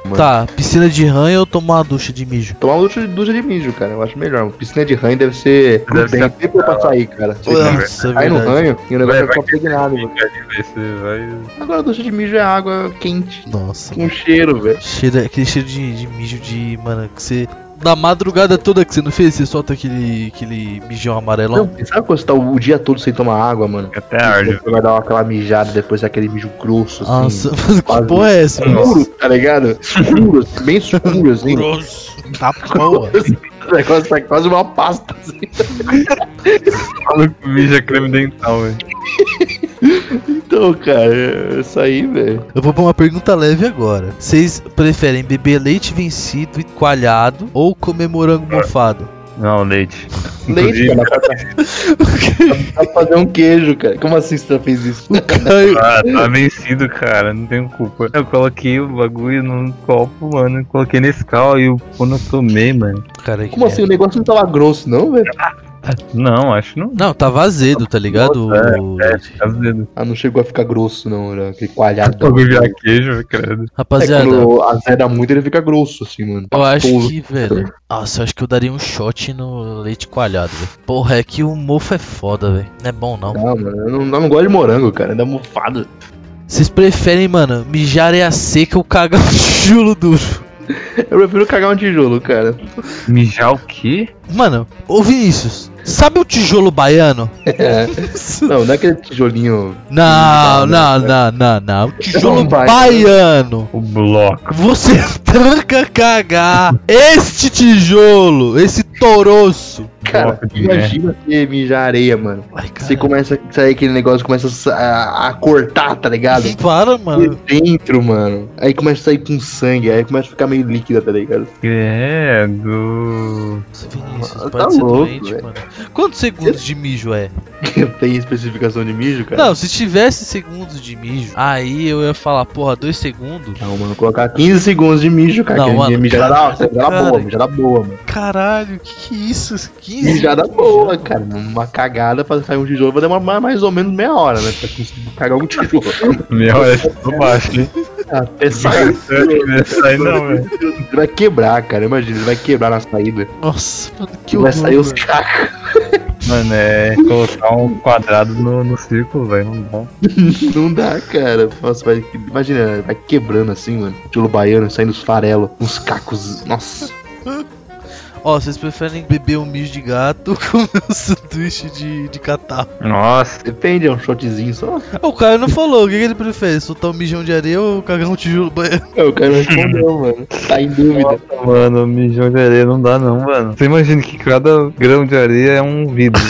Speaker 3: Mano.
Speaker 1: Tá, piscina de ranho ou tomar uma ducha de mijo?
Speaker 3: Tomar uma ducha, ducha de mijo, cara. Eu acho melhor. Piscina de ranho deve ser
Speaker 4: Deve
Speaker 3: bem
Speaker 4: ser-
Speaker 3: tempo pra sair, cara.
Speaker 1: Nossa, é
Speaker 3: cai no ranho e o negócio
Speaker 4: Vai-
Speaker 3: vai impregnado, mano.
Speaker 4: Fica você vai...
Speaker 3: Agora ducha de mijo é água quente.
Speaker 1: Nossa.
Speaker 3: Com cheiro, velho.
Speaker 1: Cheiro, aquele cheiro de, de mijo de. Mano, que você. Na madrugada toda que você não fez, você solta aquele, aquele mijão amarelão.
Speaker 3: Não, sabe quando você tá o, o dia todo sem tomar água, mano?
Speaker 4: Fica até arde.
Speaker 3: Você vai dar aquela mijada depois aquele mijo grosso, assim.
Speaker 1: Nossa, mano, que porra é essa, mano?
Speaker 3: Escuro, tá ligado? Escuro, <laughs> bem escuro, assim.
Speaker 1: Grosso. Tá porra. <laughs>
Speaker 3: O negócio tá quase uma pasta, assim. <laughs>
Speaker 4: Maluco mija creme dental, velho.
Speaker 3: Então, cara, isso aí, velho.
Speaker 1: Eu vou pra uma pergunta leve agora. Vocês preferem beber leite vencido e coalhado ou comer morango mofado?
Speaker 4: Não, leite.
Speaker 3: Leite, cara. Dá pra fazer um queijo, cara. Como assim você fez isso?
Speaker 1: Caio,
Speaker 4: Ah, tá vencido, cara, não tenho culpa. Eu coloquei o bagulho num copo, mano, coloquei nesse cal e eu, quando eu tomei, mano.
Speaker 1: cara, que
Speaker 3: Como assim? O negócio não tava grosso, não, velho?
Speaker 4: Não, acho não.
Speaker 1: Não, tava azedo, tá ligado?
Speaker 4: É, tá azedo.
Speaker 3: Ah, não chegou a ficar grosso, não, era aquele coalhado.
Speaker 4: O bagulho virar queijo, credo.
Speaker 3: É,
Speaker 1: Rapaziada,
Speaker 3: quando azeda muito, ele fica grosso, assim, mano.
Speaker 1: eu acho que, velho. Nossa, eu acho que eu daria um shot no leite coalhado, velho. Porra, é que o mofo é foda, velho. Não é bom, não.
Speaker 3: Não, mano, eu não, eu não gosto de morango, cara. Dá mofado.
Speaker 1: Vocês preferem, mano, mijar areia seca ou cagar um <laughs> tijolo duro?
Speaker 3: Eu prefiro cagar um tijolo, cara.
Speaker 4: Mijar o quê?
Speaker 1: Mano, ô Vinícius, sabe o tijolo baiano?
Speaker 3: Não, não é aquele tijolinho.
Speaker 1: Não, não, não, não, não. O tijolo
Speaker 3: vai.
Speaker 1: baiano.
Speaker 4: O bloco.
Speaker 1: Você <laughs> tranca cagar este tijolo, esse toroço.
Speaker 3: Cara,
Speaker 4: de
Speaker 3: imagina você mijar areia, mano.
Speaker 1: Ai,
Speaker 3: Você começa a sair aquele negócio, começa a a, cortar, tá ligado? <laughs>
Speaker 1: Para, mano.
Speaker 3: dentro, mano. Aí começa a sair com sangue, aí começa a ficar meio líquida, tá ligado?
Speaker 4: É, do.
Speaker 1: Nossa, Vinícius,
Speaker 3: Tá
Speaker 1: pode ser
Speaker 3: louco,
Speaker 1: doente,
Speaker 3: velho.
Speaker 1: mano. Quantos segundos de mijo é? <laughs>
Speaker 3: Tem especificação de mijo, cara?
Speaker 1: Não, se tivesse segundos de mijo, aí eu ia falar, porra, dois segundos.
Speaker 3: Não, mano, colocar 15 segundos de mijo, cara.
Speaker 1: Não,
Speaker 3: que
Speaker 1: mano,
Speaker 3: mijada,
Speaker 1: cara,
Speaker 3: da-
Speaker 1: cara.
Speaker 3: boa, mijada boa, mano.
Speaker 1: Caralho, que que é isso? 15
Speaker 3: Mijada boa, cara. Uma cagada pra sair um tijolo vai demorar mais- ou menos meia hora, né? Pra conseguir cagar um tijolo. <laughs>
Speaker 4: Minha hora é tudo baixo, hein?
Speaker 3: Até sair.
Speaker 4: Aí não, velho.
Speaker 3: Vai quebrar, cara. Imagina, ele vai quebrar na saída.
Speaker 1: Nossa, mano, que
Speaker 3: vai
Speaker 1: horror.
Speaker 3: sair os cacos.
Speaker 4: Mano, é colocar um quadrado no, no círculo, velho. Não dá. <laughs>
Speaker 3: Não dá, cara. Nossa, vai, imagina, vai quebrando assim, mano. Tijolo baiano, saindo os farelos, uns cacos. Nossa. <laughs>
Speaker 1: Ó, vocês preferem beber um mijo de gato <laughs> ou comer um sanduíche de, de catarro?
Speaker 4: Nossa.
Speaker 3: Depende, é um shotzinho só.
Speaker 1: Ah, O cara não falou, o que, que ele prefere? Soltar um mijão de areia ou cagar um tijolo baiano?
Speaker 3: É, o cara respondeu, <laughs> mano. Tá em dúvida.
Speaker 4: Mano, mijão de areia não dá não, mano. Você imagina que cada grão de areia é um vidro.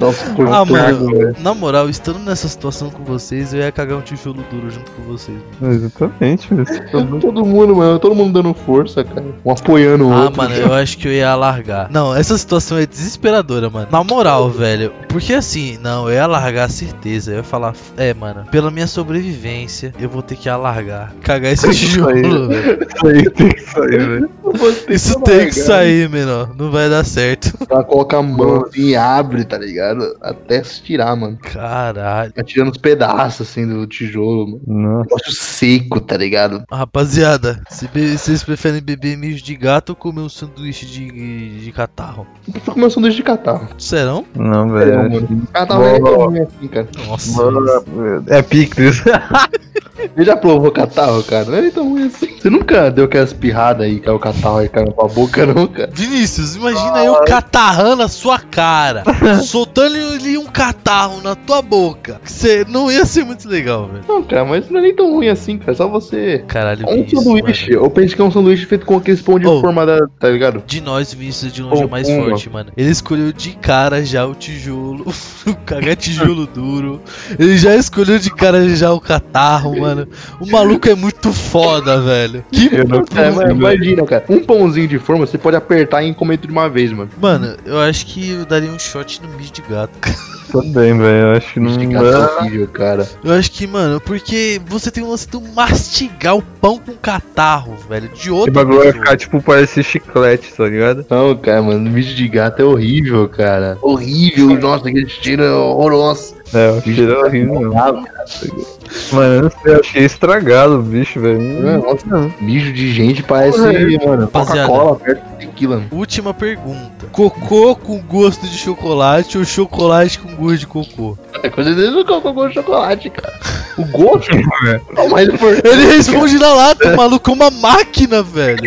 Speaker 3: Nossa, por
Speaker 1: Ah, mano,
Speaker 3: velho.
Speaker 1: na moral, estando nessa situação com vocês, eu ia cagar um tijolo duro junto com vocês. mano.
Speaker 4: Exatamente, velho.
Speaker 3: Todo mundo, mano. Todo mundo dando força, cara. Um apoiando o
Speaker 1: Ah,
Speaker 3: outro.
Speaker 1: mano, eu <laughs> acho que eu ia largar. Não, essa situação é desesperadora, mano. Na moral, velho. Porque assim, não, eu ia largar certeza. Eu ia falar, é, mano, pela minha sobrevivência, eu vou ter que alargar. Cagar esse <laughs> tijolo, velho.
Speaker 4: Isso aí tem que sair, velho.
Speaker 1: Isso tem que sair, menor. Não vai dar certo.
Speaker 3: Ela coloca a mão assim e abre, tá ligado? Até se tirar, mano.
Speaker 1: Caralho.
Speaker 3: Fica tirando os pedaços assim do tijolo, mano.
Speaker 4: Nossa.
Speaker 3: Negócio seco, tá ligado?
Speaker 1: Rapaziada, se vocês preferem beber mijo de gato ou comer um sanduíche de, de catarro?
Speaker 3: Eu prefiro comer um sanduíche de catarro.
Speaker 1: Serão?
Speaker 4: Não,
Speaker 3: É,
Speaker 4: velho.
Speaker 3: mano. Catarro é
Speaker 4: Boa.
Speaker 3: ruim assim, cara.
Speaker 1: Nossa.
Speaker 4: É picles. <laughs>
Speaker 3: Você já provou catarro, cara? Não é tão ruim assim. Você nunca deu aquelas pirradas aí, que é o catarro aí caiu tua boca, não, cara?
Speaker 1: Vinícius, imagina eu catarrando a sua cara, <laughs> soltando ali um catarro na tua boca. Você não ia ser muito legal, velho.
Speaker 3: Não, cara, mas não é nem tão ruim assim, cara. É só você.
Speaker 1: Caralho,
Speaker 3: É um
Speaker 1: Vinícius,
Speaker 3: sanduíche.
Speaker 1: mano.
Speaker 3: Eu penso que é um sanduíche feito com aqueles pão de
Speaker 1: Oh.
Speaker 3: forma da. Tá ligado?
Speaker 1: De nós, Vinícius de longe é mais
Speaker 3: Pão,
Speaker 1: forte, mano. Ele escolheu de cara já o tijolo, <laughs> o cagar tijolo <laughs> duro. Ele já escolheu de cara já o catarro, <laughs> mano. O maluco é muito foda, velho. Que
Speaker 4: Eu não
Speaker 3: É, mas imagina, cara. Um pãozinho de forma você pode apertar e comer tudo de uma vez, mano.
Speaker 1: Mano, eu acho que eu daria um shot no mijo de gato. <laughs>
Speaker 4: Também, velho. Eu acho que não dá.
Speaker 3: é horrível, cara.
Speaker 1: Eu acho que, mano, porque você tem o lance do mastigar o pão com catarro, velho, de
Speaker 4: Esse
Speaker 1: outra
Speaker 4: bagulho vai ficar tipo, parece chiclete, tá ligado?
Speaker 3: Não, cara, mano, mijo de gato é horrível, cara. Horrível, nossa, aquele cheiro é horroroso.
Speaker 4: É, o cheiro é horrível, não. Mano, eu achei estragado o bicho, velho.
Speaker 3: Nossa, mijo de gente parece, mano,
Speaker 1: Rapaziada.
Speaker 3: Coca-Cola perto de tequila. mano.
Speaker 1: Última pergunta. Cocô com gosto de chocolate ou chocolate com gosto de cocô?
Speaker 3: É coisa dele não colocou chocolate, cara. O gosto? <laughs> Não, mas por...
Speaker 1: Ele responde na lata, o maluco é uma máquina, velho.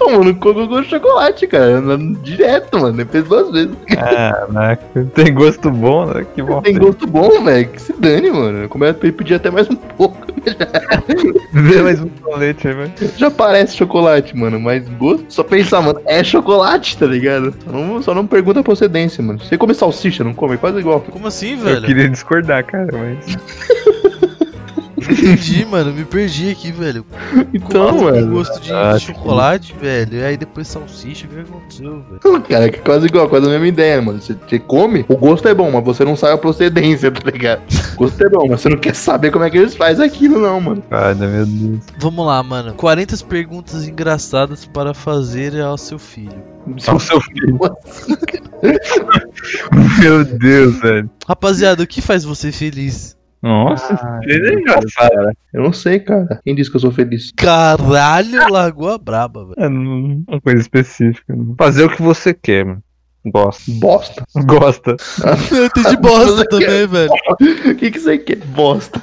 Speaker 3: Não, mano, colocou chocolate, cara. Direto, mano. Nem fez duas vezes.
Speaker 4: Caraca, tem gosto bom, né? Que bom.
Speaker 3: Tem gosto bom, velho. Que se dane, mano. Como é que pedir até mais um pouco. <laughs>
Speaker 4: Vê mais um colete aí, velho.
Speaker 3: Já parece chocolate, mano. Mas gosto. Só pensar, mano, é chocolate, tá ligado? Só não, só não pergunta a procedência, mano. Você come salsicha, não come? Faz igual.
Speaker 1: Como assim,
Speaker 4: Eu
Speaker 1: velho?
Speaker 4: queria discordar, cara, mas.
Speaker 1: Entendi, <laughs> mano. Me perdi aqui, velho.
Speaker 3: Então,
Speaker 1: Com
Speaker 3: mano.
Speaker 1: gosto de
Speaker 4: Ah,
Speaker 1: chocolate, velho. E aí depois salsicha, o que aconteceu, velho?
Speaker 3: Cara, que é quase igual, quase a mesma ideia, mano. Você, você come, o gosto é bom, mas você não sabe a procedência, <laughs> tá ligado? O gosto é bom, mas você não quer saber como é que eles fazem aquilo, não, mano.
Speaker 4: Ai, meu Deus.
Speaker 1: Vamos lá, mano. 40 perguntas engraçadas para fazer ao seu filho.
Speaker 4: Só o seu filho. <laughs> Meu Deus, velho.
Speaker 1: Rapaziada, o que faz você feliz?
Speaker 4: Nossa, é engraçado.
Speaker 3: Eu não sei, cara. Quem disse que eu sou feliz?
Speaker 1: Caralho, largou a braba, velho.
Speaker 4: É não- uma coisa específica. não. Fazer o que você quer, mano. Gosta.
Speaker 3: Bosta.
Speaker 4: Gosta. <laughs>
Speaker 1: Eu entendi bosta também, velho.
Speaker 3: O que, que você quer? Bosta.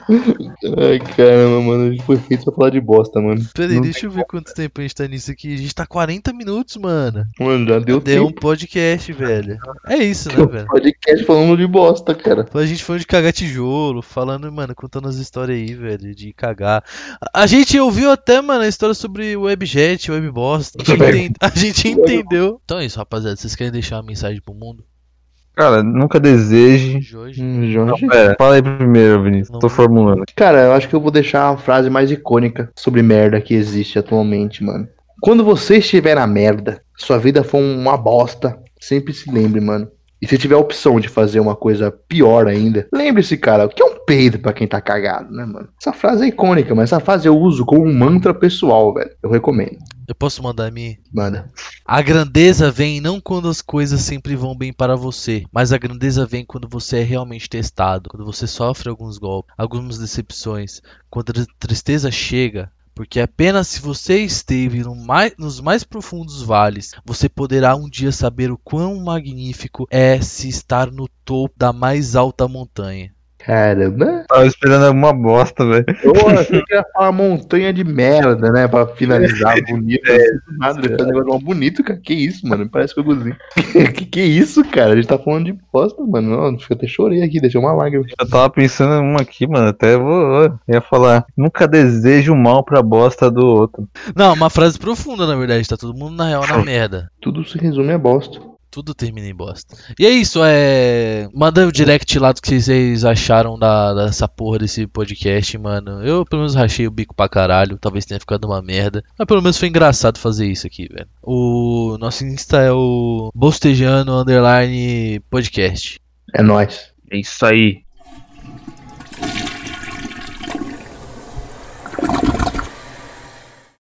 Speaker 3: Ai, caramba, mano. A gente foi feito pra falar de bosta, mano.
Speaker 1: Pera aí,
Speaker 3: Não
Speaker 1: deixa eu ver quanto tempo a gente tá nisso aqui. A gente tá 40 minutos, mano.
Speaker 3: Mano, já deu
Speaker 1: Deu um
Speaker 3: tempo.
Speaker 1: podcast, velho. É isso, né, velho?
Speaker 3: Podcast falando de bosta, cara.
Speaker 1: A gente falando de cagar tijolo, falando, mano, contando as histórias aí, velho, de cagar. A gente ouviu até, mano, a história sobre webjet, webbosta. A gente, a gente entendeu. Então é isso, rapaziada. Vocês querem deixar uma mensagem pro mundo?
Speaker 4: Cara, nunca deseje.
Speaker 1: De hoje?
Speaker 3: Hum, Jorge.
Speaker 4: Pera, fala aí primeiro, Vinícius.
Speaker 1: Não.
Speaker 4: Tô formulando.
Speaker 3: Cara, eu acho que eu vou deixar a frase mais icônica sobre merda que existe atualmente, mano. Quando você estiver na merda, sua vida for uma bosta, sempre se lembre, mano. E se tiver a opção de fazer uma coisa pior ainda, lembre-se, cara, o que é um peido pra quem tá cagado, né, mano? Essa frase é icônica, mas essa frase eu uso como um mantra pessoal, velho. Eu recomendo.
Speaker 1: Eu posso mandar a minha?
Speaker 3: Manda.
Speaker 1: A grandeza vem não quando as coisas sempre vão bem para você, mas a grandeza vem quando você é realmente testado, quando você sofre alguns golpes, algumas decepções, quando a tristeza chega porque apenas se você esteve no mais- nos mais profundos vales, você poderá um dia saber o quão magnífico é se estar no topo da mais alta montanha.
Speaker 3: Caramba.
Speaker 4: Tava esperando alguma bosta, velho.
Speaker 3: Eu achei que ia falar montanha de merda, né? Pra finalizar <laughs> bonito. assim, do nada, faz um negócio mal bonito, cara. Que isso, mano? Parece que eu cozinho. <laughs> que que isso, cara? A gente tá falando de bosta, mano. Não, eu até chorei aqui, deixou uma lágrima.
Speaker 4: Eu tava pensando em uma aqui, mano. Até vou. eu ia falar. Nunca desejo mal pra bosta do outro.
Speaker 1: Não, uma frase profunda, na verdade, tá todo mundo na real na merda.
Speaker 3: Tudo se resume a bosta.
Speaker 1: Tudo termina em bosta. E é isso, é. Manda o direct lá do que vocês acharam da, dessa porra desse podcast, mano. Eu pelo menos rachei o bico pra caralho. Talvez tenha ficado uma merda. Mas pelo menos foi engraçado fazer isso aqui, velho. O nosso Insta é o Bostejano Underline Podcast.
Speaker 3: É nóis.
Speaker 2: É isso aí.